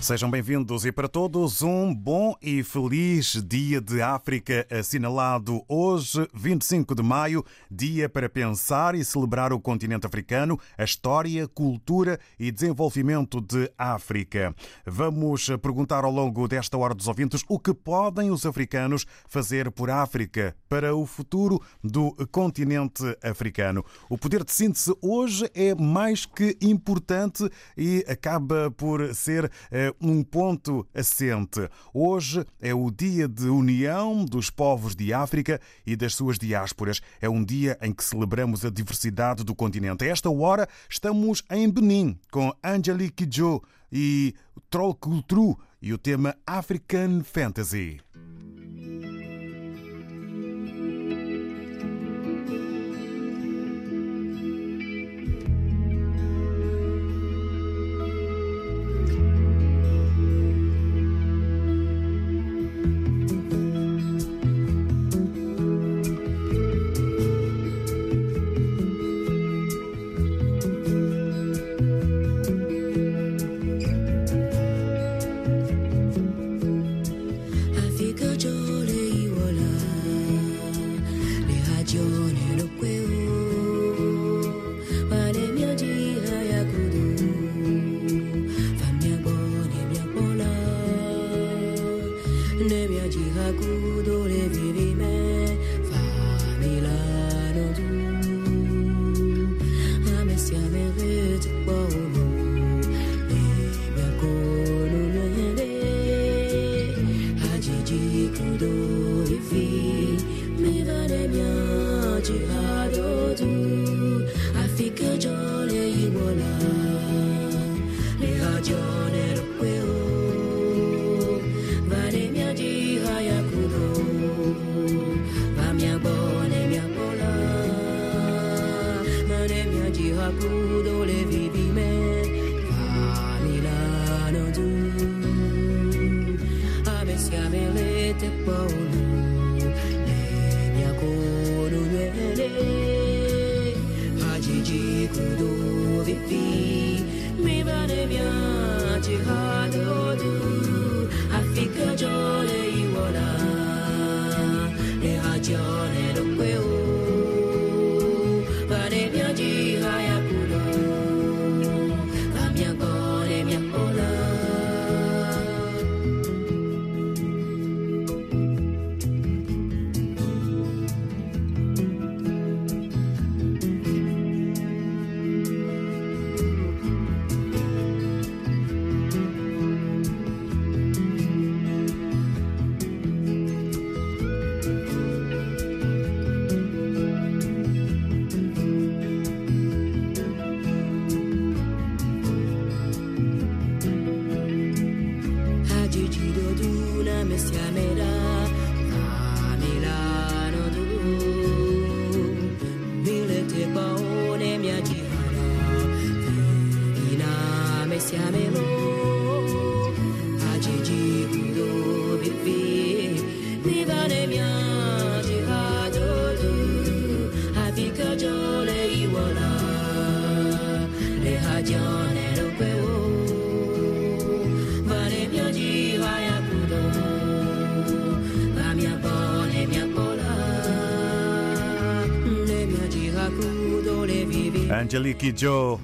Sejam bem-vindos e para todos um bom e feliz Dia de África assinalado hoje, 25 de maio, dia para pensar e celebrar o continente africano, a história, cultura e desenvolvimento de África. Vamos perguntar ao longo desta hora dos ouvintes o que podem os africanos fazer por África para o futuro do continente africano. O poder de síntese hoje é mais que importante e acaba por ser eh, um ponto assente. Hoje é o dia de união dos povos de África e das suas diásporas. É um dia em que celebramos a diversidade do continente. A esta hora estamos em Benin com Angelique Kidjo e Troll Culture e o tema African Fantasy. Siamelete paulu Lenya kono nwele Hajiji kudo vipi Mibane miache hadodu Afika jole iwona Ne hajone Angelique Joe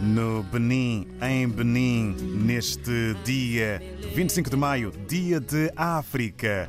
no Benin, em Benin, neste dia 25 de maio, dia de África.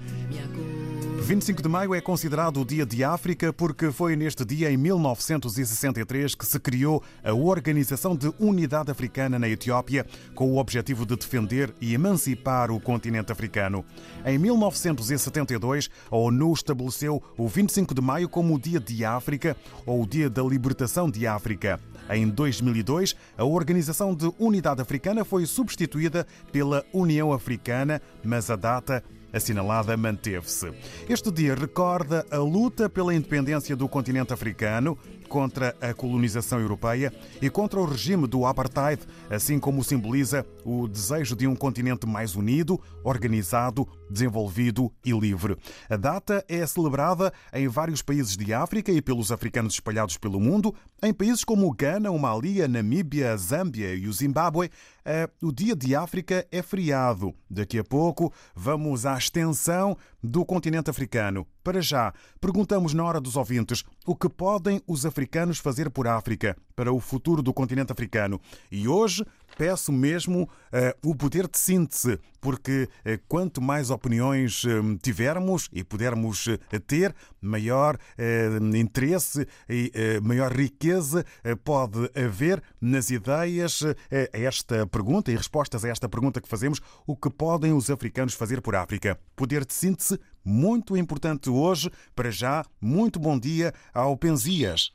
25 de maio é considerado o Dia de África porque foi neste dia, em 1963, que se criou a Organização de Unidade Africana na Etiópia, com o objetivo de defender e emancipar o continente africano. Em 1972, a ONU estabeleceu o 25 de maio como o Dia de África ou o Dia da Libertação de África. Em 2002, a Organização de Unidade Africana foi substituída pela União Africana, mas a data assinalada manteve-se. Este dia recorda a luta pela independência do continente africano contra a colonização europeia e contra o regime do apartheid, assim como simboliza o desejo de um continente mais unido, organizado, desenvolvido e livre. A data é celebrada em vários países de África e pelos africanos espalhados pelo mundo, em países como o Ghana, o Mali, a Namíbia, a Zâmbia e o Zimbábue. O Dia de África é feriado. Daqui a pouco vamos à extensão do continente africano. Para já, perguntamos na hora dos ouvintes o que podem os africanos fazer por África para o futuro do continente africano. E hoje peço mesmo uh, o poder de síntese, porque uh, quanto mais opiniões uh, tivermos e pudermos ter, maior interesse e maior riqueza pode haver nas ideias a esta pergunta e respostas a esta pergunta que fazemos: o que podem os africanos fazer por África? Poder de síntese muito importante hoje. Para já, muito bom dia ao Penzias.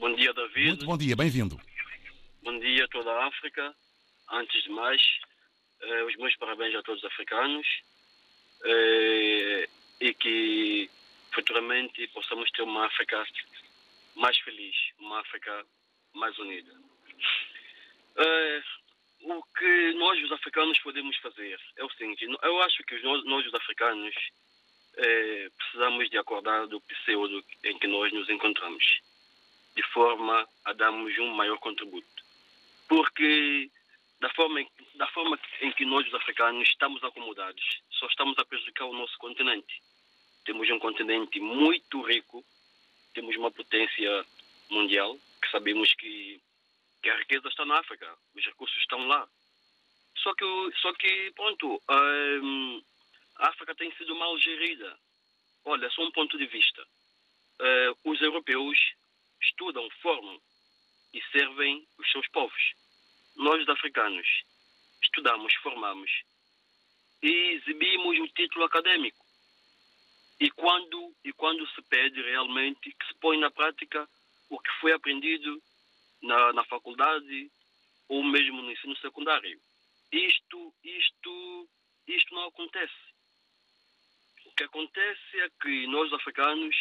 Bom dia, David. Muito bom dia, bem-vindo. Bom dia a toda a África. Antes de mais, eh, os meus parabéns a todos os africanos eh, e que futuramente possamos ter uma África mais feliz, uma África mais unida. Eh, o que nós, os africanos, podemos fazer é o seguinte: eu acho que nós, nós os africanos, eh, precisamos de acordar do pseudo em que nós nos encontramos, de forma a darmos um maior contributo. Porque, da forma, da forma em que nós, os africanos, estamos acomodados, só estamos a prejudicar o nosso continente. Temos um continente muito rico, temos uma potência mundial, que sabemos que que a riqueza está na África, os recursos estão lá. Só que, só que pronto, hum, a África tem sido mal gerida. Olha, só um ponto de vista. Uh, os europeus estudam, formam e servem os seus povos. Nós, os africanos, estudamos, formamos e exibimos o título acadêmico. E quando, e quando se pede realmente que se põe na prática o que foi aprendido na, na faculdade ou mesmo no ensino secundário. Isto, isto, isto não acontece. O que acontece é que nós africanos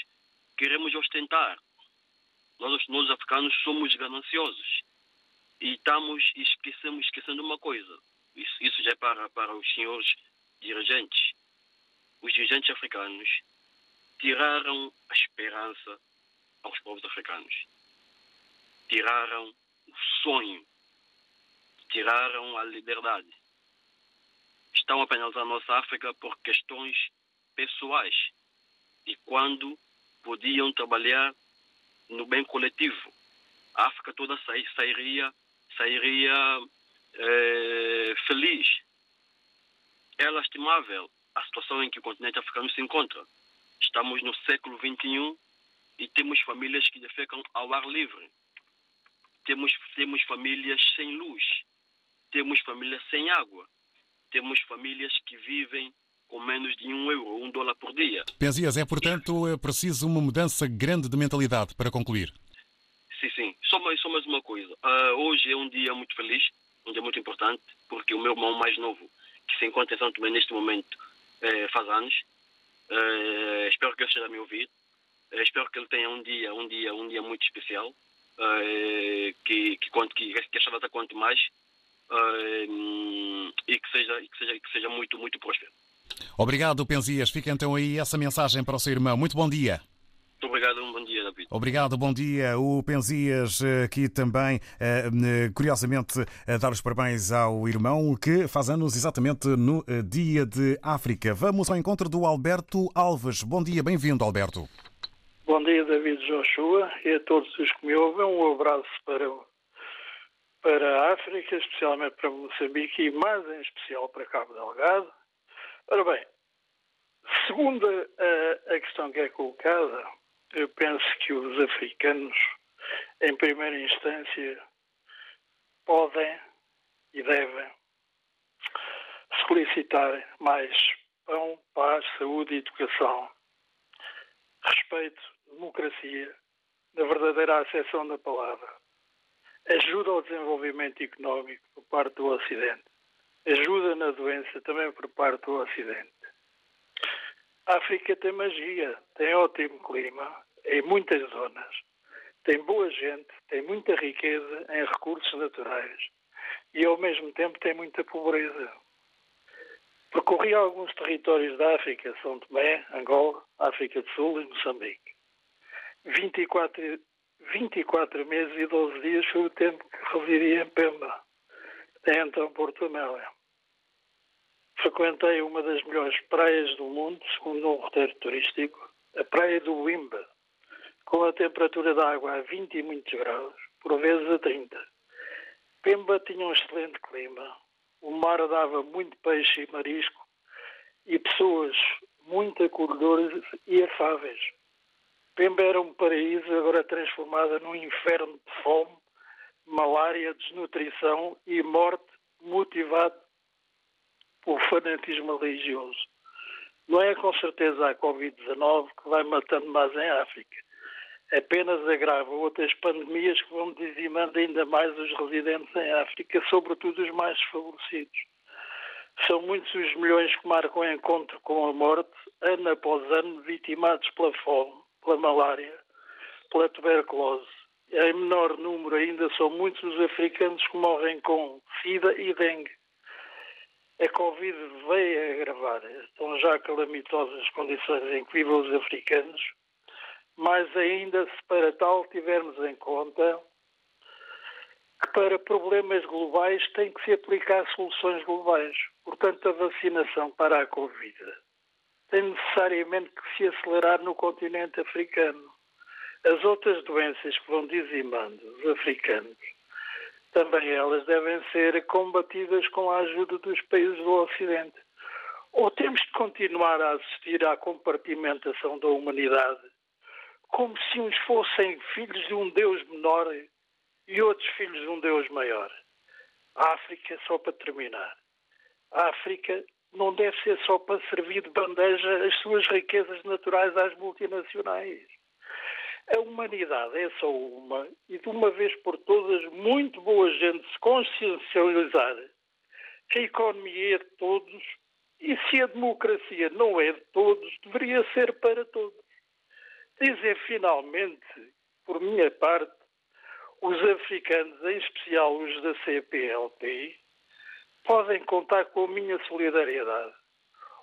queremos ostentar. Nós, nós africanos somos gananciosos e estamos esquecemos esquecendo uma coisa. Isso, isso já é para, para os senhores dirigentes. Os dirigentes africanos tiraram a esperança aos povos africanos tiraram o sonho, tiraram a liberdade. Estão a penalizar a nossa África por questões pessoais e quando podiam trabalhar no bem coletivo. A África toda sairia, sairia é, feliz. É lastimável a situação em que o continente africano se encontra. Estamos no século XXI e temos famílias que defecam ao ar livre temos, temos famílias sem luz, temos famílias sem água, temos famílias que vivem com menos de um euro, um dólar por dia. Penzias, é portanto é preciso uma mudança grande de mentalidade para concluir. Sim, sim. Só mais, só mais uma coisa. Uh, hoje é um dia muito feliz, um dia muito importante, porque o meu irmão mais novo, que se encontra em São Tomé neste momento, eh, faz anos. Uh, espero que ele esteja a me ouvir. Uh, espero que ele tenha um dia, um dia, um dia muito especial. Que, que, quanto, que, que esta data quanto mais uh, e, que seja, e que, seja, que seja muito, muito próspero. Obrigado, Penzias. Fica então aí essa mensagem para o seu irmão. Muito bom dia. Muito obrigado, um bom dia, David. Obrigado, bom dia. O Penzias aqui também, eh, curiosamente, a dar os parabéns ao irmão que faz anos exatamente no Dia de África. Vamos ao encontro do Alberto Alves. Bom dia, bem-vindo, Alberto. Bom dia, David Joshua, e a todos os que me ouvem. Um abraço para, para a África, especialmente para Moçambique e mais em especial para Cabo Delgado. Ora bem, Segundo a, a questão que é colocada, eu penso que os africanos, em primeira instância, podem e devem solicitar mais pão, paz, saúde e educação, respeito, democracia, na verdadeira acessão da palavra, ajuda ao desenvolvimento económico por parte do Ocidente, ajuda na doença também por parte do Ocidente. A África tem magia, tem ótimo clima em muitas zonas, tem boa gente, tem muita riqueza em recursos naturais e ao mesmo tempo tem muita pobreza. Percorri alguns territórios da África, São Tomé, Angola, África do Sul e Moçambique. 24, 24 meses e 12 dias foi o tempo que residi em Pemba, então Porto Amélia. Frequentei uma das melhores praias do mundo, segundo um roteiro turístico, a praia do Wimba, com a temperatura da água a 20 e muitos graus, por vezes a 30. Pemba tinha um excelente clima, o mar dava muito peixe e marisco e pessoas muito acolhedoras e afáveis. Pemba era um paraíso agora transformado num inferno de fome, malária, desnutrição e morte motivado por fanatismo religioso. Não é com certeza a Covid-19 que vai matando mais em África. Apenas agrava outras pandemias que vão dizimando ainda mais os residentes em África, sobretudo os mais desfavorecidos. São muitos os milhões que marcam o encontro com a morte, ano após ano, vitimados pela fome, pela malária, pela tuberculose. Em menor número ainda são muitos os africanos que morrem com SIDA e dengue. A Covid veio a agravar. Estão já calamitosas as condições em que vivem os africanos mais ainda se para tal tivermos em conta que para problemas globais tem que se aplicar soluções globais. Portanto, a vacinação para a Covid tem necessariamente que se acelerar no continente africano. As outras doenças que vão dizimando os africanos, também elas devem ser combatidas com a ajuda dos países do Ocidente. Ou temos de continuar a assistir à compartimentação da humanidade como se uns fossem filhos de um Deus menor e outros filhos de um Deus maior. A África, só para terminar, a África não deve ser só para servir de bandeja as suas riquezas naturais às multinacionais. A humanidade é só uma e de uma vez por todas muito boa gente se consciencializar que a economia é de todos e se a democracia não é de todos, deveria ser para todos. Dizer finalmente, por minha parte, os africanos, em especial os da CPLP, podem contar com a minha solidariedade.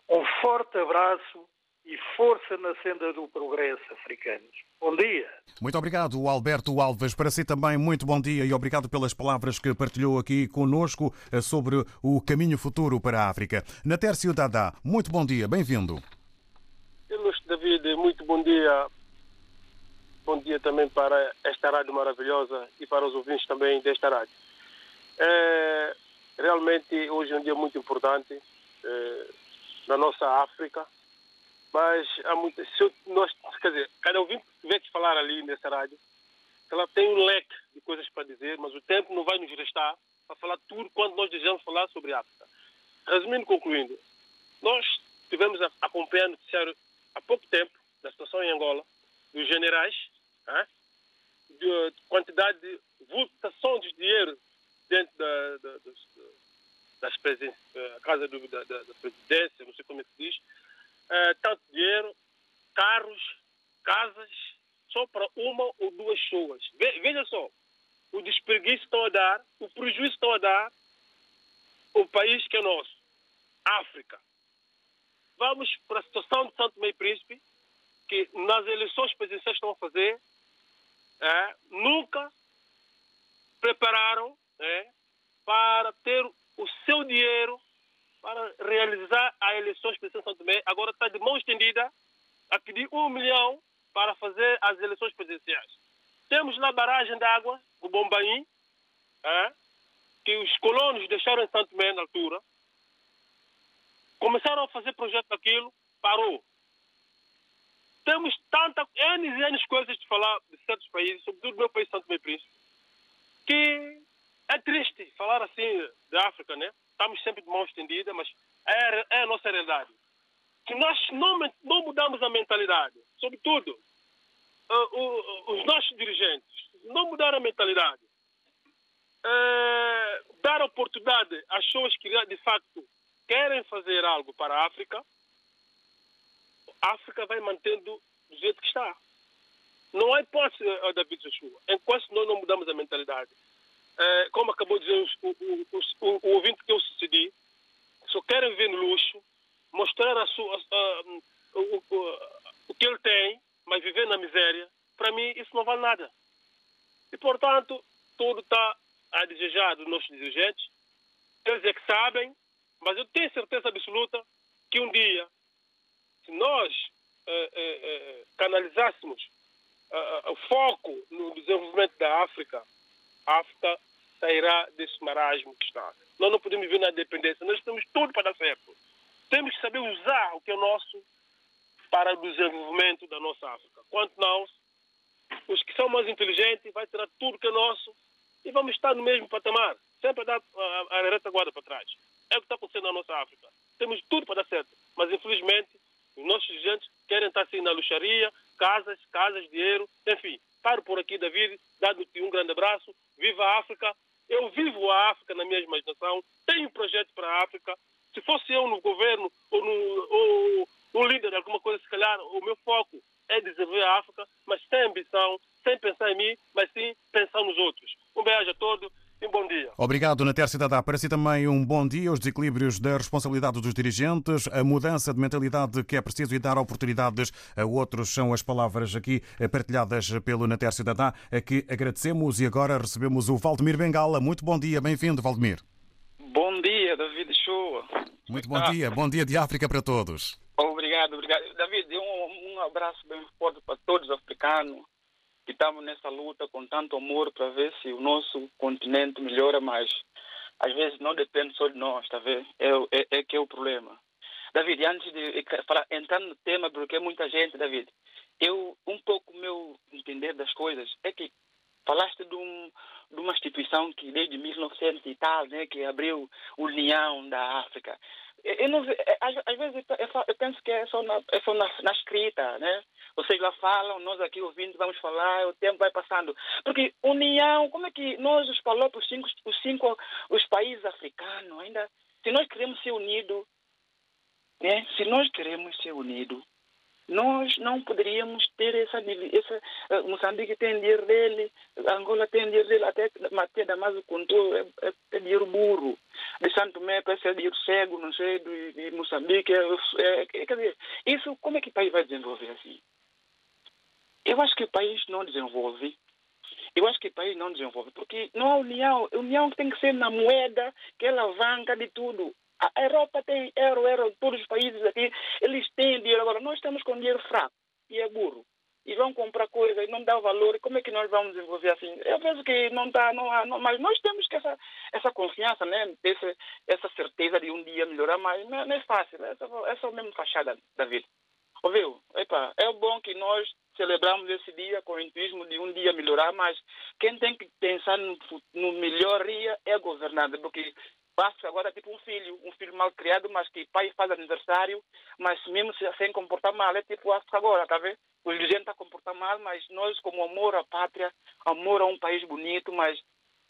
Um forte abraço e força na senda do progresso africanos. Bom dia. Muito obrigado, Alberto Alves. Para si também, muito bom dia e obrigado pelas palavras que partilhou aqui conosco eh, sobre o caminho futuro para a África. Natércio Dada, muito bom dia, bem-vindo. Ilustre David, muito bom dia Bom dia também para esta rádio maravilhosa e para os ouvintes também desta rádio. É, realmente hoje é um dia muito importante é, na nossa África, mas há muitas. Nós, quer dizer, cada ouvinte que tiver que falar ali nessa rádio, ela tem um leque de coisas para dizer, mas o tempo não vai nos restar para falar tudo quando nós desejamos falar sobre a África. Resumindo, concluindo, nós tivemos acompanhando o noticiário há pouco tempo da situação em Angola, dos generais, né? de quantidade de votação de dinheiro dentro da, da, da, das da casa do, da, da, presidência, não sei como é que se diz, é, tanto dinheiro, carros, casas, só para uma ou duas pessoas. Ve, veja só, o desperdício estão a dar, o prejuízo estão a dar o país que é nosso, África. Vamos para a situação de Santo Meio Príncipe, que nas eleições presidenciais estão a fazer, é, nunca prepararam é, para ter o seu dinheiro para realizar as eleições presidenciais São Tomé. Agora está de mão estendida a pedir um milhão para fazer as eleições presidenciais. Temos lá a barragem de água, o Bombaim, é, que os colonos deixaram em Santo Tomé na altura. Começaram a fazer projeto daquilo, parou. Temos tanta, N e N coisas de falar de certos países, sobretudo do meu país, Santo Meio Príncipe, que é triste falar assim da África, né? Estamos sempre de mão estendida, mas é, é a nossa realidade. Se nós não, não mudarmos a mentalidade, sobretudo uh, os nossos dirigentes, não mudar a mentalidade, uh, dar oportunidade às pessoas que de facto querem fazer algo para a África, a África vai mantendo do jeito que está. Não há hipótese, David Joshua, enquanto nós não mudamos a mentalidade. É, como acabou de dizer o, o, o, o, ouvinte que eu sucedi, só querem ver no luxo, mostrar a sua, a, o, o, que ele tem, mas viver na miséria, para mim isso não vale nada. E, portanto, tudo está a desejar dos nossos dirigentes. Eles é que sabem, mas eu tenho certeza absoluta que um dia, se nós eh, eh, eh canalizássemos eh, o foco no desenvolvimento da África, África sairá desse marasmo que está. Nós não podemos viver na dependência, nós temos tudo para dar certo. Temos que saber usar o que é nosso para o desenvolvimento da nossa África. Quanto não, os que são mais inteligentes vão tirar tudo que é nosso e vamos estar no mesmo patamar, sempre a dar a, a retaguarda para trás. É o que está acontecendo na nossa África. Temos tudo para dar certo, mas infelizmente os nossos dirigentes querem estar assim na luxaria, casas, casas, dinheiro, enfim. Paro por aqui, David, dado-te um grande abraço. Viva a África. Eu vivo a África na minha imaginação. Tenho um para a África. Se fosse eu no governo ou no ou, líder de alguma coisa, se calhar o meu foco é desenvolver a África, mas sem ambição, sem pensar em mim, mas sim pensar nos outros. Um beijo a todos e um Obrigado, Nater Cidadá. Para si também um bom dia. Os desequilíbrios da responsabilidade dos dirigentes, a mudança de mentalidade que é preciso e dar oportunidades a outros são as palavras aqui partilhadas pelo Nater Cidadá, a que agradecemos e agora recebemos o Valdemir Bengala. Muito bom dia, bem-vindo, Valdemir. Bom dia, David Shoa. Muito bom dia, bom dia de África para todos. Obrigado, obrigado. David, um, um abraço bem forte para todos os africanos que estamos nessa luta com tanto amor para ver se o nosso continente melhora mais. Às vezes não depende só de nós, está vendo? É, é, é que é o problema. David, antes de falar, entrar no tema, porque muita gente, David, eu, um pouco meu entender das coisas é que falaste de, um, de uma instituição que desde 1900 e tal, né, que abriu União da África. Eu não, é, às, às vezes eu, penso que é só, na, é só na, na escrita, né? Vocês lá falam, nós aqui ouvindo vamos falar, o tempo vai passando. Porque união, como é que nós os falou os cinco, os cinco os países africanos, ainda, se nós queremos ser unidos, né? se nós queremos ser unidos, nós não poderíamos ter essa, essa uh, Moçambique tem dinheiro dele, Angola tem dinheiro dele, até Maté Damaso contou, é, é, é dinheiro burro. De Santo Tomé parece é dinheiro cego, não sei, de, de Moçambique, é, é, é, quer dizer, isso como é que o país vai desenvolver assim? Eu acho que o país não desenvolve. Eu acho que o país não desenvolve, porque não há união. A união tem que ser na moeda, que é alavanca de tudo. A Europa tem euro, euro, todos os países aqui, eles têm dinheiro. Agora, nós estamos com dinheiro fraco e é burro. E vão comprar coisas não dá valor. Como é que nós vamos desenvolver assim? Eu penso que não dá, não há, não, mas nós temos que essa, essa confiança, né? Essa, essa certeza de um dia melhorar, mas não, não é fácil. Né? Essa, essa é a mesma fachada da vida. Ouviu? Epa, é bom que nós celebramos esse dia com o intuísmo de um dia melhorar, mas quem tem que pensar no, no melhoria é a governante, porque passa agora tipo um filho, um filho mal criado, mas que pai faz aniversário, mas mesmo sem comportar mal, é tipo África agora, tá vendo? O dirigente está comportando mal, mas nós como amor à pátria, amor a um país bonito, mas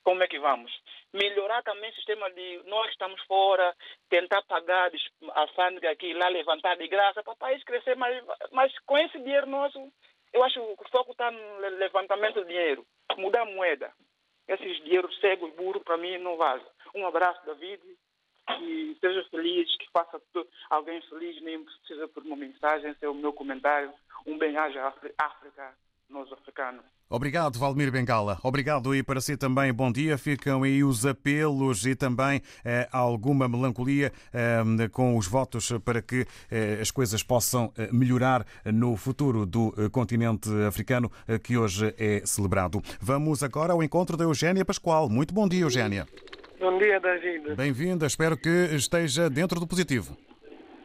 como é que vamos? Melhorar também o sistema de nós estamos fora, tentar pagar a alfândega aqui, lá levantar de graça para o país crescer, mas, mas com esse dinheiro nosso, eu acho que o foco está no levantamento de dinheiro, mudar a moeda. Esses dinheiros cegos, burros, para mim não vale. Um abraço, David, e seja feliz, que faça alguém feliz, nem precisa por uma mensagem, esse é o meu comentário. Um bem-aja África, nós africanos. Obrigado, Valmir Bengala. Obrigado e para si também bom dia. Ficam aí os apelos e também eh, alguma melancolia eh, com os votos para que eh, as coisas possam eh, melhorar no futuro do eh, continente africano eh, que hoje é celebrado. Vamos agora ao encontro da Eugénia Pascoal. Muito bom dia, Eugénia. Bom dia, David. Bem-vinda. Espero que esteja dentro do positivo.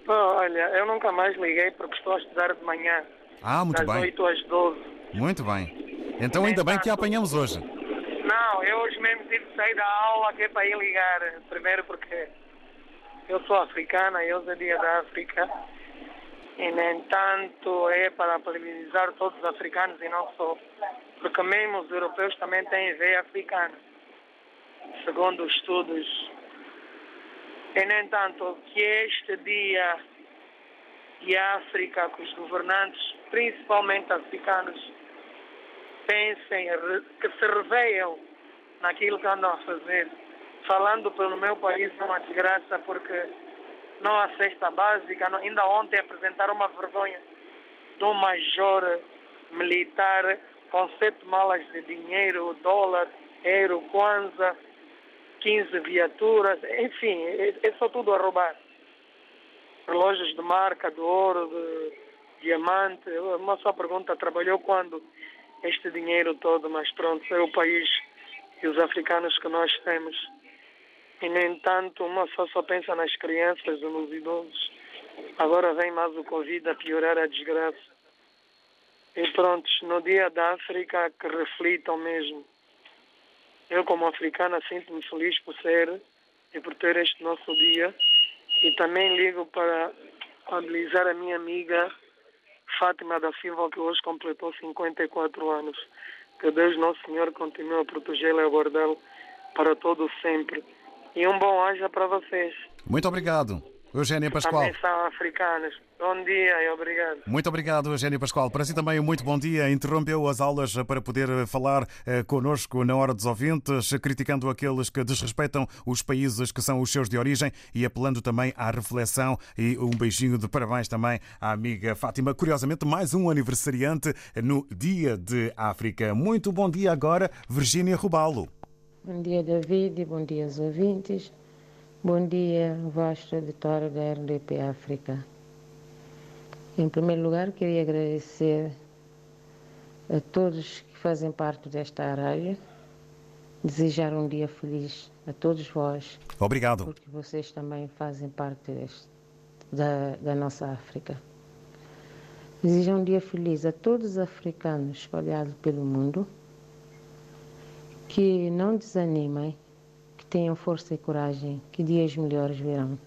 Oh, olha, eu nunca mais liguei porque estou a estudar de manhã. Ah, muito das bem. 8 às 12. Muito bem. Então ainda bem que a apanhamos hoje. Não, eu hoje mesmo tive que sair da aula que é para ir ligar. Primeiro porque eu sou africana e hoje é dia da África. E, no entanto, é para parabenizar todos os africanos e não só. Porque mesmo os europeus também têm veia africana. Segundo os estudos. E, no entanto, que este dia de África, que os governantes, principalmente africanos, pensem, que se reveiam naquilo que andam a fazer. Falando pelo meu país é uma desgraça porque não há cesta básica. Ainda ontem apresentaram uma vergonha de um major militar com sete malas de dinheiro, dólar, euro, kwanza, 15 viaturas, enfim, é, é só tudo a roubar. Relógios de marca, de ouro, de diamante. Uma só pergunta, trabalhou quando este dinheiro todo? Mas pronto, é o país e os africanos que nós temos. E, no entanto, uma só só pensa nas crianças e nos idosos. Agora vem mais o Covid a piorar a desgraça. E pronto, no dia da África que reflitam mesmo. Eu, como africana, sinto-me feliz por ser e por ter este nosso dia. E também ligo para habilitar a minha amiga Fátima da Silva, que hoje completou 54 anos. Que Deus Nosso Senhor continue a protegê-la e a guardá-la para todo sempre. E um bom haja para vocês. Muito obrigado, Eugénia Pascoal. Também são africanos. Bom dia e obrigado. Muito obrigado, Eugénia Pascoal. Para si também um muito bom dia. Interrompeu as aulas para poder falar eh, connosco na hora dos ouvintes, criticando aqueles que desrespeitam os países que são os seus de origem e apelando também à reflexão e um beijinho de parabéns também à amiga Fátima. Curiosamente, mais um aniversariante no Dia de África. Muito bom dia agora, Virgínia Rubalo. Bom dia, David, bom dia aos ouvintes. Bom dia, vasto auditório da RDP África. Em primeiro lugar, queria agradecer a todos que fazem parte desta rádio, desejar um dia feliz a todos vós, Obrigado. porque vocês também fazem parte deste, da, da nossa África. Desejar um dia feliz a todos os africanos espalhados pelo mundo, que não desanimem, que tenham força e coragem, que dias melhores virão.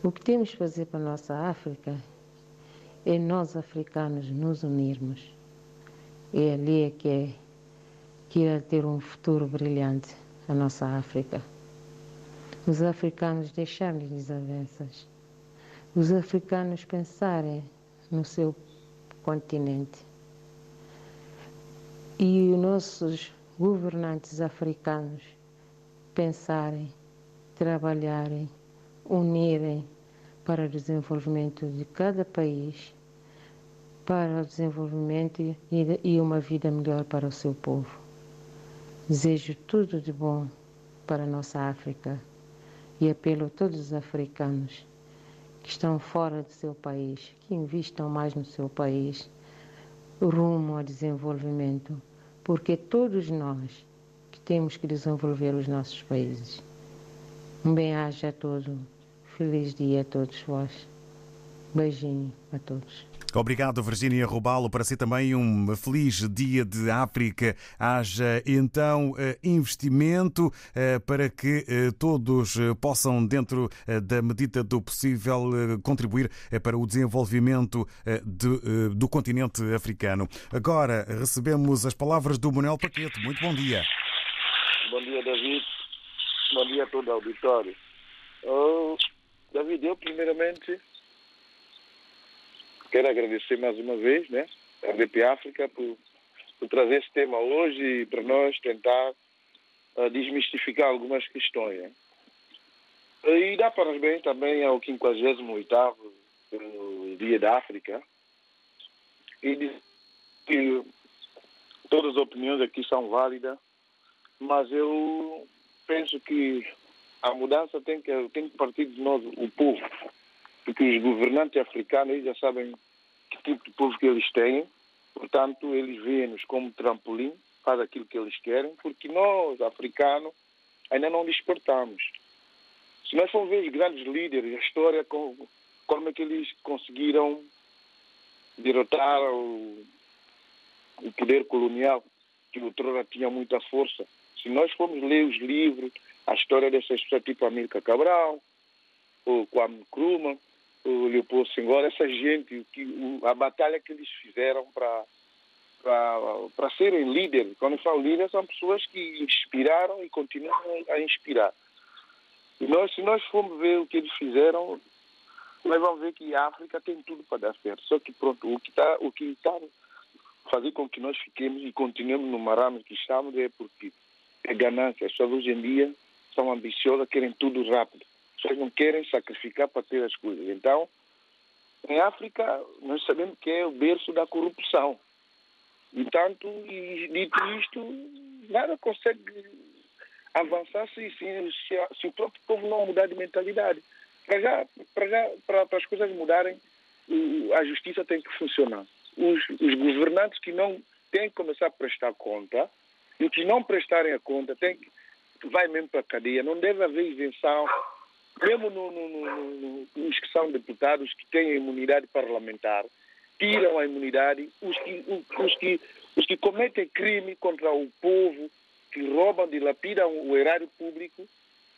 O que temos que fazer para a nossa África é nós africanos nos unirmos. É ali é que é que irá ter um futuro brilhante a nossa África. Os africanos deixarem desavenças. Os africanos pensarem no seu continente. E os nossos governantes africanos pensarem, trabalharem, unirem para o desenvolvimento de cada país, para o desenvolvimento e, uma vida melhor para o seu povo. Desejo tudo de bom para a nossa África e apelo a todos os africanos que estão fora do seu país, que investam mais no seu país, rumo ao desenvolvimento, porque todos nós que temos que desenvolver os nossos países. Um bem-aja a todos, feliz dia a todos vós. Beijinho a todos. Obrigado, Virgínia Rubalo. Para si também um feliz dia de África. Haja então eh, investimento eh, para que eh, todos possam, dentro da medida do possível, contribuir para o desenvolvimento de, do continente africano. Agora recebemos as palavras do Manuel Paquete. Muito bom dia. Bom dia, David. Bom dia a todo o auditório. Oh, David, eu primeiramente quero agradecer mais uma vez né, a RDP África por, por trazer esse tema hoje e para nós tentar uh, desmistificar algumas questões. Né? E dá parabéns também ao 58º Dia da África e dizer que todas as opiniões aqui são válidas, mas eu penso que a mudança tem que, tem que partir de nós, o povo porque os governantes africanos já sabem que tipo de povo que eles têm, portanto eles veem-nos como trampolim para aquilo que eles querem, porque nós, africanos, ainda não despertamos. Se nós formos ver os grandes líderes, a história forma que eles conseguiram derrotar o, o poder colonial, que outrora tinha muita força. Se nós formos ler os livros, a história dessas pessoas tipo Amílcar Cabral, o Kwame Nkrumah, o Leopoldo Senghor, essa gente, que, a batalha que eles fizeram para para serem líderes. Quando eu falo líderes, são pessoas que inspiraram e continuam a inspirar. E nós, se nós formos ver o que eles fizeram, nós vamos ver que a África tem tudo para dar certo. Só que, pronto, o que está o que tá fazer com que nós fiquemos e continuemos no marame que estamos é porque é ganância. Pessoas hoje em dia são ambiciosas, querem tudo rápido. As pessoas não querem sacrificar para ter as coisas. Então, em África, nós sabemos que é o berço da corrupção. E tanto, e dito isto, nada consegue avançar se, se, se, se, o próprio povo não mudar de mentalidade. Para já, para já, para, para as coisas mudarem, a justiça tem que funcionar. Os, os governantes que não têm que começar a prestar conta e que não prestarem a conta têm que vai mesmo para a cadeia. Não deve haver isenção, mesmo no, no, no, nos que são deputados que têm imunidade parlamentar, tiram a imunidade. Os que, os que, os que cometem crime contra o povo, que roubam, dilapidam o erário público,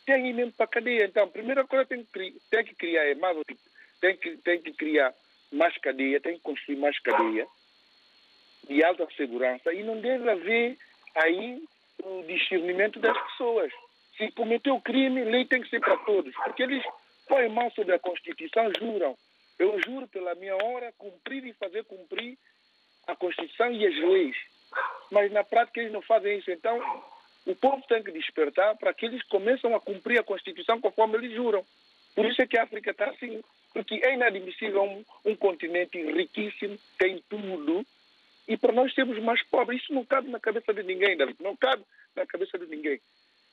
têm mesmo para a cadeia. Então, a primeira coisa tem que, tem que criar é mais, tem que, tem que criar mais cadeia, tem que construir mais cadeia de alta segurança e não deve haver aí o discernimento das pessoas. Se cometeu crime, lei tem que ser para todos, porque eles põem mão sobre a Constituição, juram. Eu juro pela minha hora cumprir e fazer cumprir a Constituição e as leis. Mas na prática eles não fazem isso. Então, o povo tem que despertar para que eles começem a cumprir a Constituição conforme eles juram. Por isso é que a África está assim. Porque é inadmissível um, um continente riquíssimo, tem tudo, e para nós sermos mais pobres. Isso não cabe na cabeça de ninguém, David. Não cabe na cabeça de ninguém.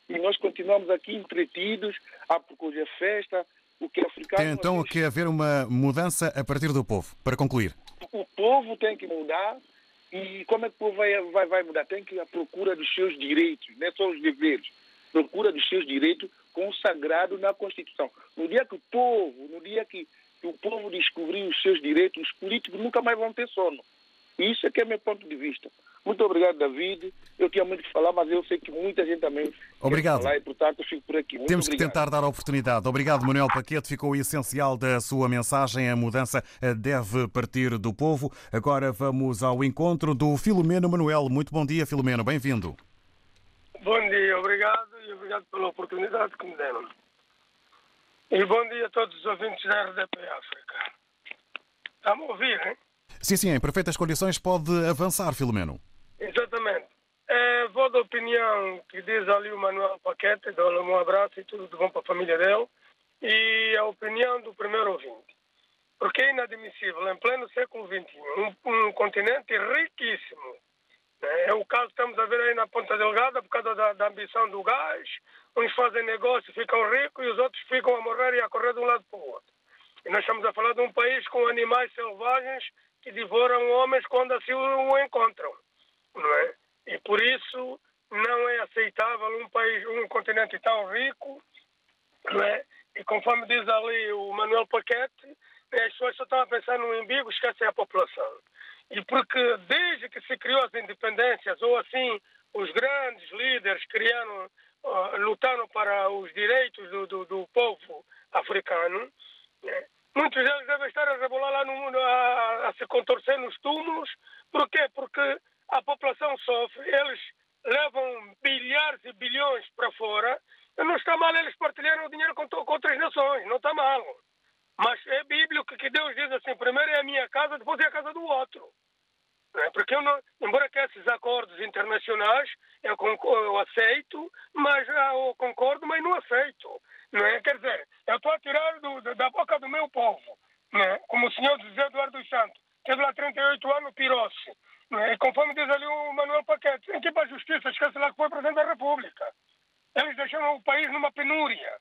E nós continuamos aqui entretidos, a procurar festa, o que é africano... Tem então que haver uma mudança a partir do povo, para concluir. O povo tem que mudar e como é que o povo vai, vai, vai mudar? Tem que ir à procura dos seus direitos, não é só os deveres. Procura dos seus direitos consagrado na Constituição. No dia que o povo, no dia que, que o povo descobrir os seus direitos, os políticos nunca mais vão ter sono. Isso é que é meu ponto de vista. Muito obrigado, David. Eu tinha muito que falar, mas eu sei que muita gente também obrigado. quer falar e, portanto, eu fico por aqui. Muito Temos obrigado. que tentar dar a oportunidade. Obrigado, Manuel Paquete. Ficou o essencial da sua mensagem. A mudança eh, deve partir do povo. Agora vamos ao encontro do Filomeno Manuel. Muito bom dia, Filomeno. Bem-vindo. Bom dia, obrigado e obrigado pela oportunidade que me deram. E bom dia a todos os ouvintes da RDP África. Estão a ouvir, hein? Sim, sim, em perfeitas condições pode avançar, Filomeno. Exatamente. É, vou da opinião que diz ali o Manuel Paquete, dou-lhe um abraço e tudo de bom para a família dele, e a opinião do primeiro ouvinte. Porque é inadmissível, em pleno século XXI, um, um continente riquíssimo, né? é o caso que estamos a ver aí na Ponta Delgada por causa da, da ambição do gás, uns fazem negócio, ficam ricos e os outros ficam a morrer e a correr de um lado para o outro. E nós estamos a falar de um país com animais selvagens que devoram homens quando assim o encontram, não é? E por isso não é aceitável um país, um continente tão rico, não é? E conforme diz ali o Manuel Paquete, as pessoas só estão a pensar no umbigo, esquecem a população. E porque desde que se criou as independências, ou assim, os grandes líderes criaram, lutaram para os direitos do, do, do povo africano, né? Muitos deles devem estar a rebolar lá no mundo, a, a se contorcer nos túmulos. Por quê? Porque a população sofre, eles levam bilhares e bilhões para fora. Não está mal eles partilharem o dinheiro com, com outras nações, não está mal. Mas é bíblico que Deus diz assim: primeiro é a minha casa, depois é a casa do outro. É? Porque eu não, embora que esses acordos internacionais eu, eu aceito, mas eu concordo, mas não aceito. É? Quer dizer, eu estou a tirar do, da boca do meu povo, não é? como o senhor José Eduardo dos Santos, teve lá 38 anos, pirou-se. É? E conforme diz ali o Manuel Paquete, em que para a justiça, esquece lá que foi presidente da República. Eles deixaram o país numa penúria.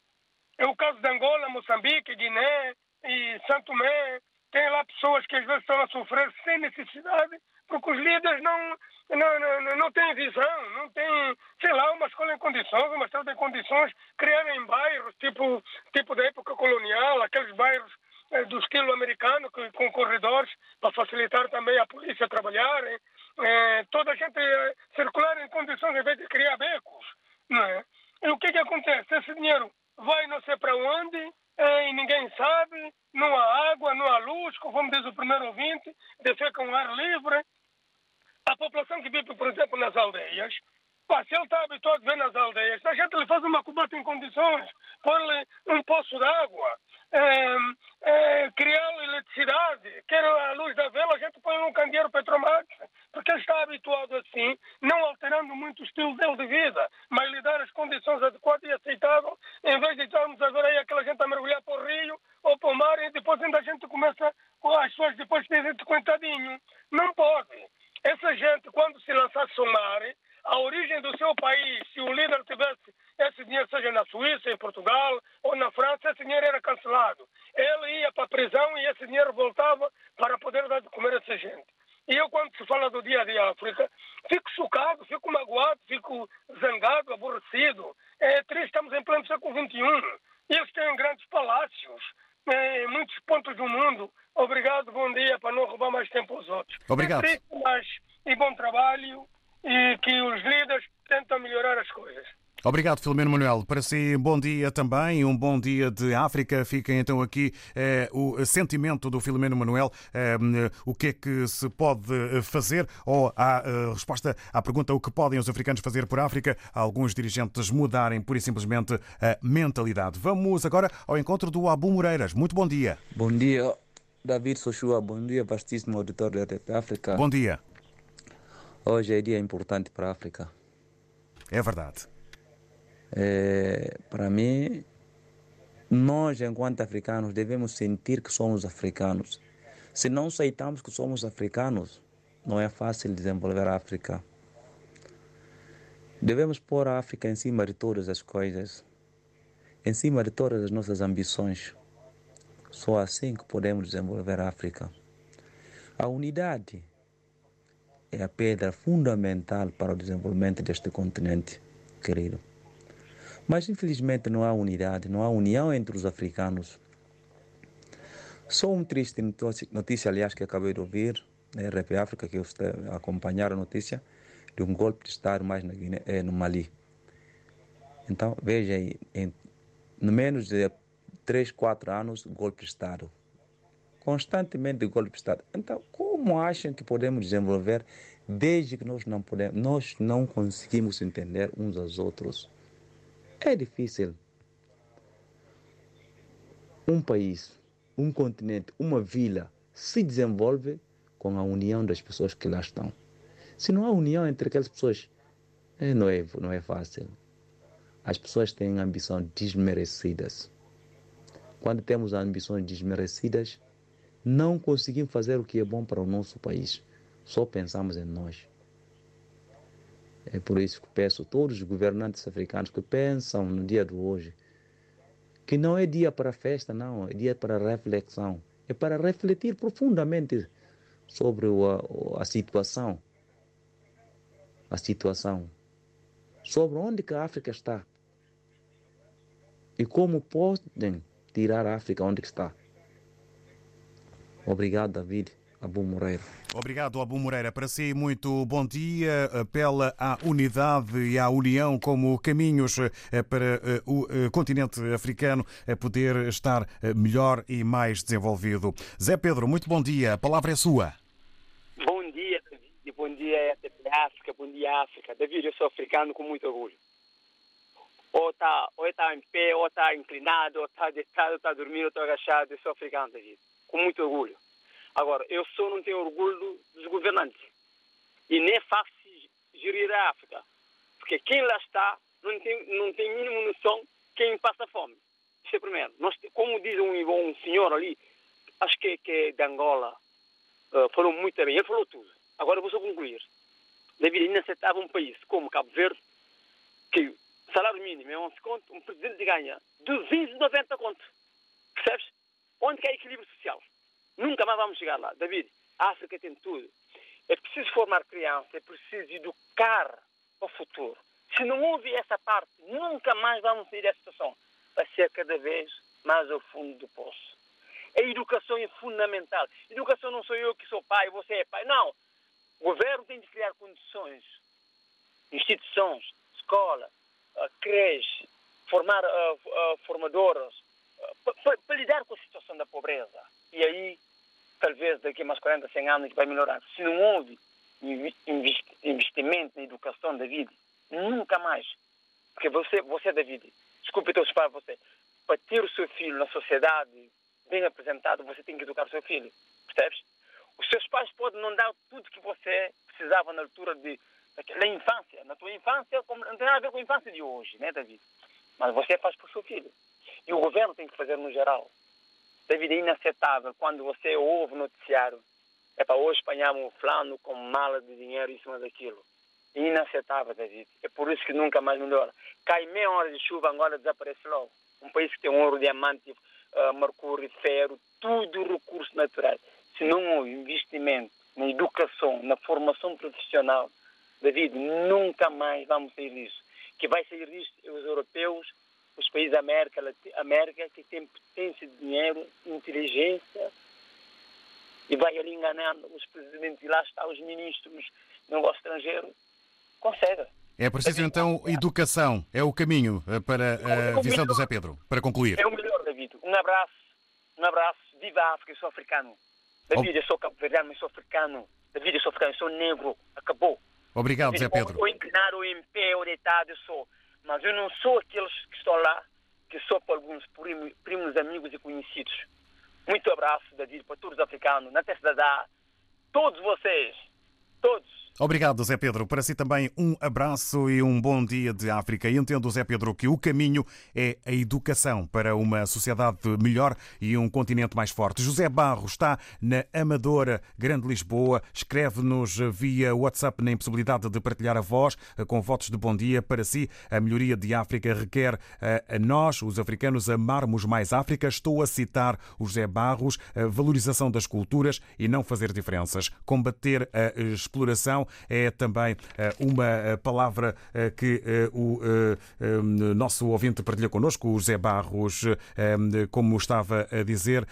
É o caso de Angola, Moçambique, Guiné e Santo Tomé. Tem lá pessoas que às vezes estão a sofrer sem necessidade, porque os líderes não, não, não, não têm visão, não têm, sei lá, uma escola em condições, uma estrada em condições, criarem bairros, tipo, tipo da época colonial, aqueles bairros eh, do estilo americano, que, com corredores, para facilitar também a polícia trabalhar. Eh, toda a gente eh, circular em condições, em vez de criar becos. Não é? E o que, que acontece? Esse dinheiro vai não sei para onde, eh, e ninguém sabe, não há água, não há luz, como diz o primeiro ouvinte, defeca um ar livre. A população que vive, por exemplo, nas aldeias, pá, se ele está habituado a ver nas aldeias, a gente lhe faz uma cubata em condições, põe-lhe um poço d'água, é, é, criar eletricidade, quer a luz da vela, a gente põe um candeeiro Petromax, porque ele está habituado assim, não alterando muito o estilo dele de vida, mas lhe dar as condições adequadas e aceitáveis, em vez de estarmos a ver aí aquela gente a mergulhar para o rio ou para o mar e depois ainda a gente começa, as pessoas depois dizem coitadinho. Não pode. Essa gente, quando se lançasse ao mar, a origem do seu país, se o líder tivesse esse dinheiro, seja na Suíça, em Portugal ou na França, esse dinheiro era cancelado. Ele ia para a prisão e esse dinheiro voltava para poder dar de comer a essa gente. E eu, quando se fala do dia de África, fico chocado, fico magoado, fico zangado, aborrecido. É triste, estamos em pleno século XXI. Eles têm grandes palácios em muitos pontos do mundo. Obrigado, bom dia, para não roubar mais tempo aos outros. Obrigado. É mas e bom trabalho e que os líderes tentam melhorar as coisas. Obrigado, Filomeno Manuel. Para si, bom dia também, um bom dia de África. Fica então aqui eh, o sentimento do Filomeno Manuel. Eh, o que é que se pode fazer? Ou a eh, resposta à pergunta: o que podem os africanos fazer por África? Alguns dirigentes mudarem pura e simplesmente a mentalidade. Vamos agora ao encontro do Abu Moreiras. Muito bom dia. Bom dia, David Sochua. Bom dia, vastíssimo auditório da África. Bom dia. Hoje é dia importante para a África. É verdade. É, para mim, nós, enquanto africanos, devemos sentir que somos africanos. Se não aceitamos que somos africanos, não é fácil desenvolver a África. Devemos pôr a África em cima de todas as coisas, em cima de todas as nossas ambições. Só assim que podemos desenvolver a África. A unidade é a pedra fundamental para o desenvolvimento deste continente, querido. Mas infelizmente não há unidade, não há união entre os africanos. Só um triste notícia, aliás, que acabei de ouvir na RP África, que eu acompanhar a notícia de um golpe de Estado mais na Guiné, é, no Mali. Então, veja aí, em no menos de 3, 4 anos, golpe de Estado. Constantemente golpe de Estado. Então, como acham que podemos desenvolver desde que nós não podemos, nós não conseguimos entender uns aos outros? É difícil. Um país, um continente, uma vila se desenvolve com a união das pessoas que lá estão. Se não há união entre aquelas pessoas, não é, não é fácil. As pessoas têm ambições desmerecidas. Quando temos ambições desmerecidas, não conseguimos fazer o que é bom para o nosso país. Só pensamos em nós. É por isso que peço a todos os governantes africanos que pensam no dia de hoje que não é dia para festa, não, é dia para reflexão. É para refletir profundamente sobre a, a situação. A situação. Sobre onde que a África está. E como podem tirar a África onde está. Obrigado, David. Abu Moreira. Obrigado, Abu Moreira. Para si, muito bom dia. Apela à unidade e à união como caminhos eh, para eh, o eh, continente africano poder estar melhor e mais desenvolvido. Zé Pedro, muito bom dia. A palavra é sua. Bom dia, David. Bom dia, África. Bom dia, África. David, eu sou africano com muito orgulho. Ou está ou tá em pé, ou está inclinado, ou está deitado, ou está dormindo, ou está agachado. Eu sou africano, David. Com muito orgulho. Agora, eu só não tenho orgulho dos governantes. E nem é fácil gerir a África. Porque quem lá está não tem, não tem mínimo noção quem passa fome. Isso é primeiro. Nós, como diz um, um senhor ali, acho que, que é de Angola, uh, falou muito bem. Ele falou tudo. Agora eu vou só concluir. David, inaceitável um país como Cabo Verde, que salário mínimo é 11 conto, um presidente ganha 290 conto. Percebes? Onde que é equilíbrio social? Nunca mais vamos chegar lá. David, a África tem tudo. É preciso formar crianças, é preciso educar o futuro. Se não houve essa parte, nunca mais vamos sair dessa situação. Vai ser cada vez mais ao fundo do poço. É educação é fundamental. Educação não sou eu que sou pai, você é pai. Não. O governo tem de criar condições, instituições, escola, creche, formar uh, uh, formadoras, para lidar com a situação da pobreza. E aí, talvez daqui a mais 40, 100 anos vai melhorar. Se não houve investimento na educação da vida, nunca mais. Porque você, você David, desculpe teus pais, você, para ter o seu filho na sociedade bem apresentado, você tem que educar o seu filho. Percebes? Os seus pais podem não dar tudo que você precisava na altura de, da infância. Na tua infância, não tem nada a ver com a infância de hoje, né, David? Mas você faz para o seu filho. E o governo tem que fazer no geral. David, é inaceitável quando você ouve noticiário. É para hoje apanhamos flano com mala de dinheiro em cima daquilo. É inaceitável, David. É por isso que nunca mais melhora. Cai meia hora de chuva, agora desaparece logo. Um país que tem ouro, diamante, uh, mercúrio, ferro, tudo recursos naturais. Se não houve investimento na educação, na formação profissional, David, nunca mais vamos sair disso. Que vai sair disso os europeus, os países da América, América que têm potência de dinheiro, inteligência, e vai ali enganando os presidentes, e lá está os ministros no negócio estrangeiro, consegue. É preciso então educação, é o caminho eh, para a visão do Zé Pedro, para concluir. É o melhor, David. Um abraço, um abraço, viva a África, eu sou africano. David, eu sou cabo-verdiano, mas sou africano. David, eu sou africano, eu sou negro, acabou. Obrigado, Zé Pedro. Ou inclinado, ou em pé, ou deitado, eu sou. Mas eu não sou aqueles que estão lá, que sou para alguns primos, amigos e conhecidos. Muito abraço, David, para todos os africanos, na Terra da todos vocês, todos. Obrigado, Zé Pedro. Para si também um abraço e um bom dia de África. Entendo, Zé Pedro, que o caminho é a educação para uma sociedade melhor e um continente mais forte. José Barro está na Amadora, Grande Lisboa. Escreve-nos via WhatsApp na impossibilidade de partilhar a voz com votos de bom dia. Para si, a melhoria de África requer a nós, os africanos, amarmos mais África. Estou a citar o José Barros, a valorização das culturas e não fazer diferenças. Combater a exploração é também eh, uma eh, palavra eh, que o nosso ouvinte partilha connosco, o José Barros, como estava a dizer,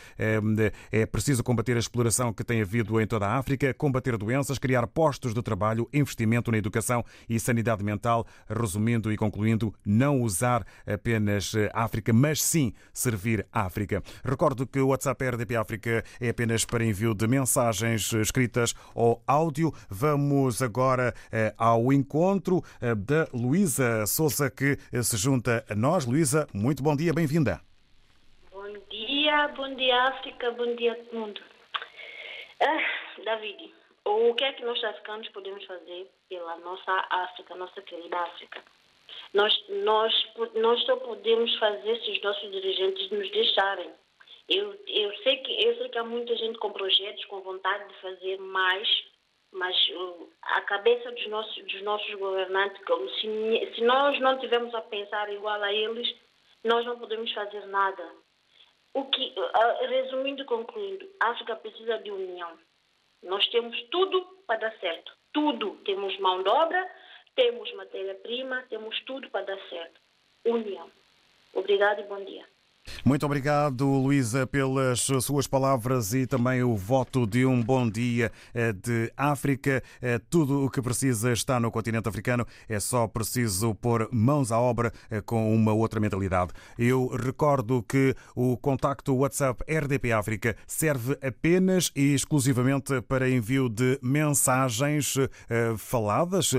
é preciso combater a exploração que tem havido em toda a África, combater doenças, criar postos de trabalho, investimento na educação e sanidade mental, resumindo e concluindo, não usar apenas África, mas sim servir a África. Recordo que o WhatsApp RDP África é apenas para envio de mensagens escritas ou áudio. Vamos Vamos agora eh, ao encontro eh, da Luísa Souza, que eh, se junta a nós. Luísa, muito bom dia, bem-vinda. Bom dia, bom dia África, bom dia todo mundo. Ah, David, o que é que nós africanos podemos fazer pela nossa África, nossa querida África? Nós, nós, nós só podemos fazer se os nossos dirigentes nos deixarem. Eu, eu, sei que, eu sei que há muita gente com projetos, com vontade de fazer mais, mas uh, a cabeça dos nossos, dos nossos governantes, se, se nós não tivermos a pensar igual a eles, nós não podemos fazer nada. O que, uh, resumindo e concluindo, a África precisa de união. Nós temos tudo para dar certo. Tudo. Temos mão de obra, temos matéria-prima, temos tudo para dar certo. União. Obrigada e bom dia. Muito obrigado, Luísa, pelas suas palavras e também o voto de um bom dia eh, de África. Eh, tudo o que precisa está no continente africano, é só preciso pôr mãos à obra eh, com uma outra mentalidade. Eu recordo que o contacto WhatsApp RDP África serve apenas e exclusivamente para envio de mensagens faladas,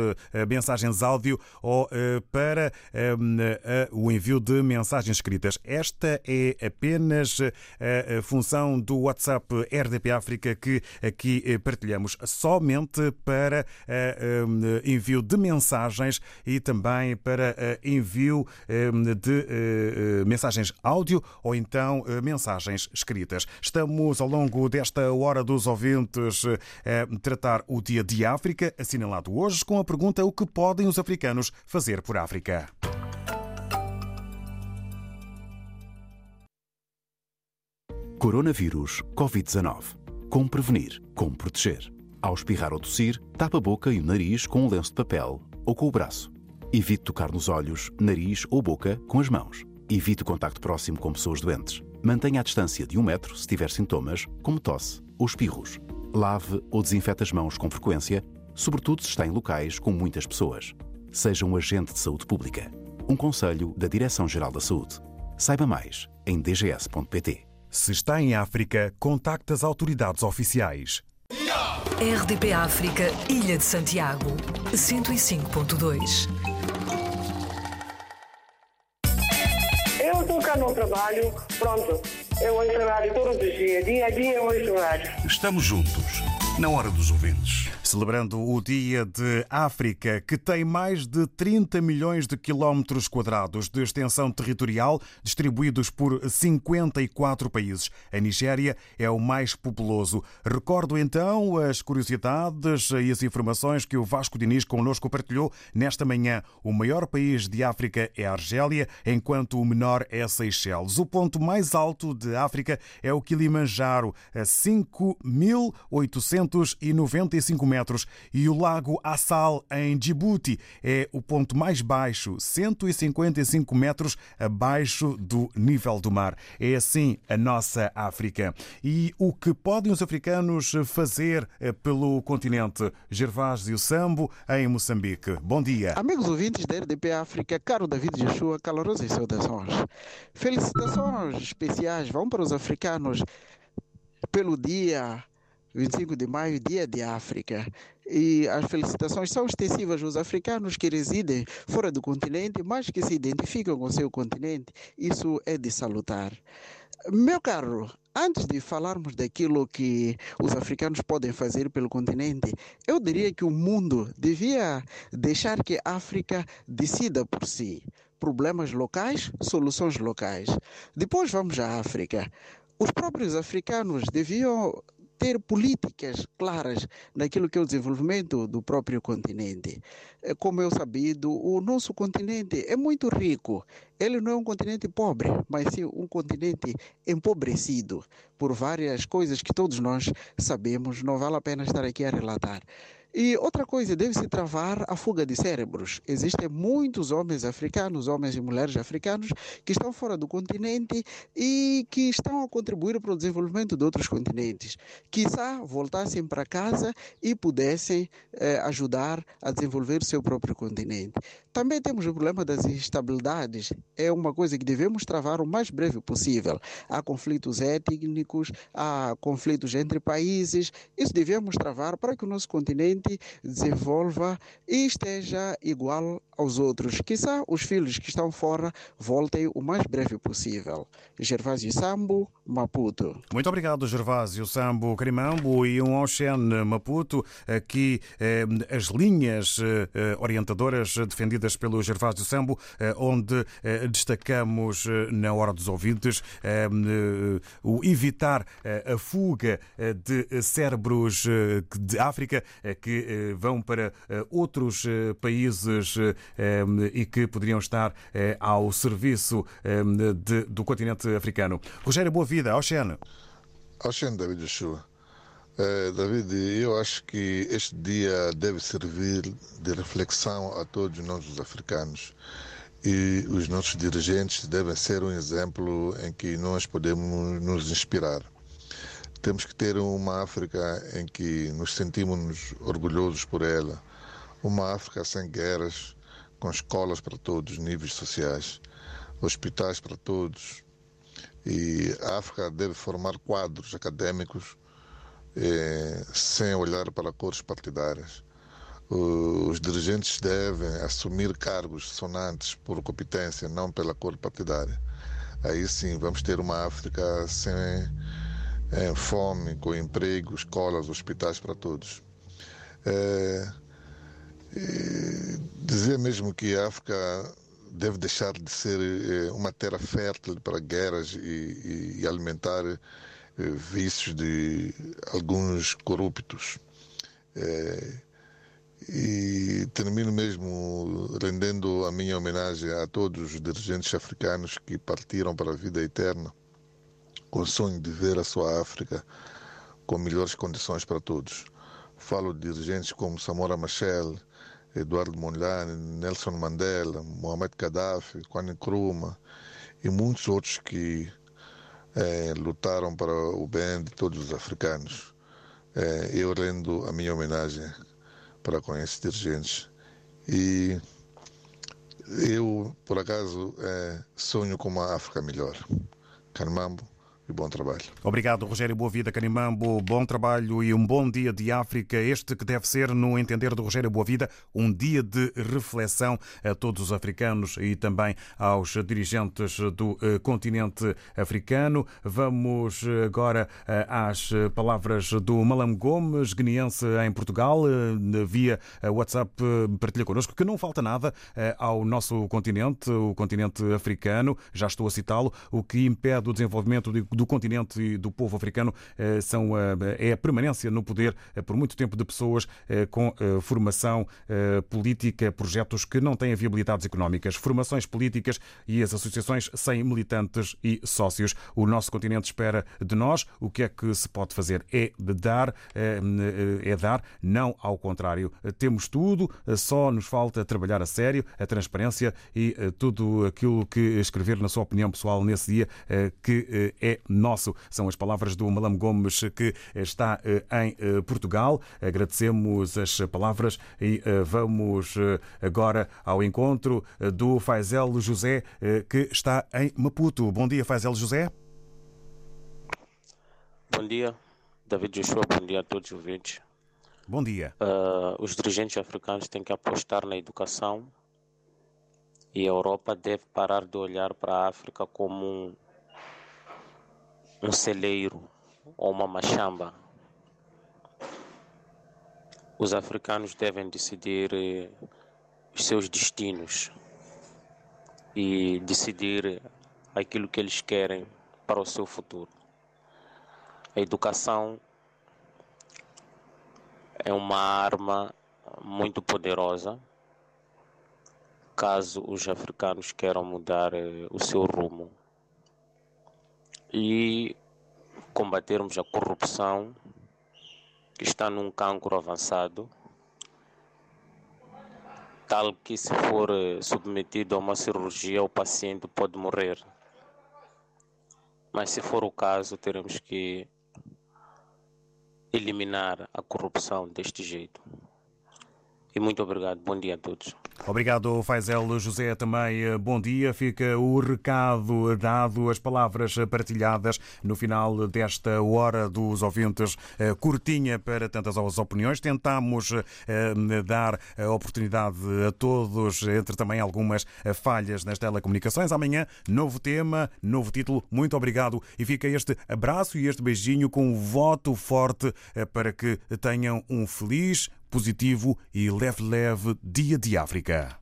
mensagens áudio ou para o envio de mensagens escritas. Esta é apenas a função do WhatsApp RDP África que aqui eh, partilhamos somente para eh, eh, envio de mensagens e também para envio de mensagens áudio ou então mensagens escritas. Estamos ao longo desta hora dos ouvintes a tratar o Dia de África, assinalado hoje com a pergunta: o que podem os africanos fazer por África? Coronavírus Covid-19. Como prevenir? Como proteger? Ao espirrar ou tossir, tapa a boca e o nariz com um lenço de papel ou com o braço. Evite tocar nos olhos, nariz ou boca com as mãos. Evite o contacto próximo com pessoas doentes. Mantenha a distância de um metro se tiver sintomas, como tosse ou espirros. Lave ou desinfete as mãos com frequência, sobretudo se está em locais com muitas pessoas. Seja um agente de saúde pública. Um conselho da Direção-Geral da Saúde. Saiba mais em dgs.pt. Se está em África, contacte as autoridades oficiais. RDP África, Ilha de Santiago, 105.2. Eu estou cá no trabalho, pronto. Eu ouço rádio todos os dias, dia a dia eu ouço rádio. Estamos juntos, na hora dos ouvintes. Celebrando o Dia de África, que tem mais de 30 milhões de quilómetros quadrados de extensão territorial, distribuídos por 54 países. A Nigéria é o mais populoso. Recordo então as curiosidades e as informações que o Vasco Diniz connosco partilhou nesta manhã. O maior país de África é a Argélia, enquanto o menor é Seychelles. O ponto mais alto de África é o Kilimanjaro, a 5.895 metros metros e o Lago Assal, em Djibouti, é o ponto mais baixo, 155 metros abaixo do nível do mar. É assim a nossa África. E o que podem os africanos fazer eh, pelo continente? Gervásio Sambo, em Moçambique. Bom dia. Amigos ouvintes da RDP África, caro David Joshua, calorosas saudações. Felicitações especiais vão para os africanos pelo dia 25 de maio, Dia de África. E as felicitações são extensivas aos africanos que residem fora do continente, mas que se identificam com o seu continente. Isso é de salutar. Meu caro, antes de falarmos daquilo que os africanos podem fazer pelo continente, eu diria que o mundo devia deixar que a África decida por si. Problemas locais, soluções locais. Depois vamos à África. Os próprios africanos deviam ter políticas claras naquilo que é o desenvolvimento do próprio continente. É, como é sabido, o nosso continente é muito rico. Ele não é um continente pobre, mas sim um continente empobrecido por várias coisas que todos nós sabemos, não vale a pena estar aqui a relatar. E outra coisa, deve-se travar a fuga de cérebros. Existem muitos homens africanos, homens e mulheres africanos, que estão fora do continente e que estão a contribuir para o desenvolvimento de outros continentes. Quizá voltassem para casa e pudessem eh, ajudar a desenvolver o seu próprio continente. Também temos o problema das instabilidades. É uma coisa que devemos travar o mais breve possível. Há conflitos étnicos, há conflitos entre países. Isso devemos travar para que o nosso continente desenvolva e esteja igual aos outros. Quizá os filhos que estão fora voltem o mais breve possível. Gervásio Sambo, Maputo. Muito obrigado, Gervásio Sambo Carimambo e um Ocean Maputo. Aqui eh, as linhas eh, orientadoras defendidas pelo Gervásio Sambo, eh, onde eh, destacamos eh, na hora dos ouvintes eh, o evitar a fuga de cérebros de África que vão para outros países e que poderiam estar ao serviço do continente africano. Rogério Boa Vida, Oceano. Oceano, David. Uh, David, eu acho que este dia deve servir de reflexão a todos nós, os africanos. E os nossos dirigentes devem ser um exemplo em que nós podemos nos inspirar. Temos que ter uma África em que nos sentimos orgulhosos por ela. Uma África sem guerras, com escolas para todos os níveis sociais, hospitais para todos. E a África deve formar quadros acadêmicos eh, sem olhar para cores partidárias. Os dirigentes devem assumir cargos sonantes por competência, não pela cor partidária. Aí sim vamos ter uma África sem eh, fome, com emprego, escolas, hospitais para todos. É, dizer mesmo que a África deve deixar de ser eh, uma terra fértil para guerras e, e alimentar eh, vícios de alguns corruptos. É, e termino mesmo rendendo a minha homenagem a todos os dirigentes africanos que partiram para a vida eterna com o sonho de ver a sua África com melhores condições para todos. Falo de dirigentes como Samora Machel, Eduardo Mondlane, Nelson Mandela, Mohamed Gaddafi, Kwame Nkrumah e muitos outros que eh, lutaram para o bem de todos os africanos. Eh, eu rendo a minha homenagem para com esses dirigentes. E eu, por acaso, eh, sonho com uma África melhor. Canimambo e bom trabalho. Obrigado, Rogério Boavida Canimambo. Bom trabalho e um bom dia de África. Este que deve ser, no entender do Rogério Boavida, um dia de reflexão a todos os africanos e também aos dirigentes do eh, continente africano. Vamos eh, agora eh, às palavras do Malam Gomes, guineense em Portugal, via WhatsApp, partilha connosco que não falta nada ao nosso continente, o continente africano. Já estou a citá-lo, o que impede o desenvolvimento do continente e do povo africano eh, são, eh, é a permanência no poder eh, por muito tempo de pessoas com formação política, projetos que não têm viabilidades económicas, formações políticas e as associações sem militantes e sócios. O nosso continente espera de nós o que é que se pode fazer é dar, é dar, não ao contrário. Temos tudo, só nos falta trabalhar a sério, a transparência e tudo aquilo que escrever na sua opinião pessoal nesse dia que é nosso. São as palavras do Malam Gomes, que está eh, em eh, Portugal. Agradecemos as palavras e eh, vamos agora ao encontro do Faisel José, que está em Maputo. Bom dia, Faisel José. Bom dia, David Joshua. Bom dia a todos os ouvintes. Bom dia. Uh, os dirigentes africanos têm que apostar na educação e a Europa deve parar de olhar para a África como um um celeiro ou uma machamba. Os africanos devem decidir eh, os seus destinos e decidir aquilo que eles querem para o seu futuro. A educação é uma arma muito poderosa caso os africanos queiram mudar eh, o seu rumo e combatermos a corrupção que está num cancro avançado, tal que se for eh, submetido a uma cirurgia o paciente pode morrer. Mas se for o caso, teremos que eliminar a corrupção deste jeito. E muito obrigado. Bom dia a todos. Obrigado, Faisel José. Também eh, bom dia. Fica o recado dado, as palavras partilhadas no final desta hora dos ouvintes, eh, curtinha para tantas as opiniões. Tentamos eh, dar a oportunidade a todos, entre também algumas falhas nas telecomunicações. Amanhã, novo tema, novo título. Muito obrigado. E fica este abraço e este beijinho com um voto forte para que tenham um feliz, positivo e leve-leve Dia de África.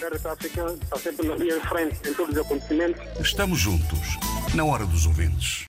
está sempre na linha de frente em todos os acontecimentos. Estamos juntos, na hora dos ouvintes.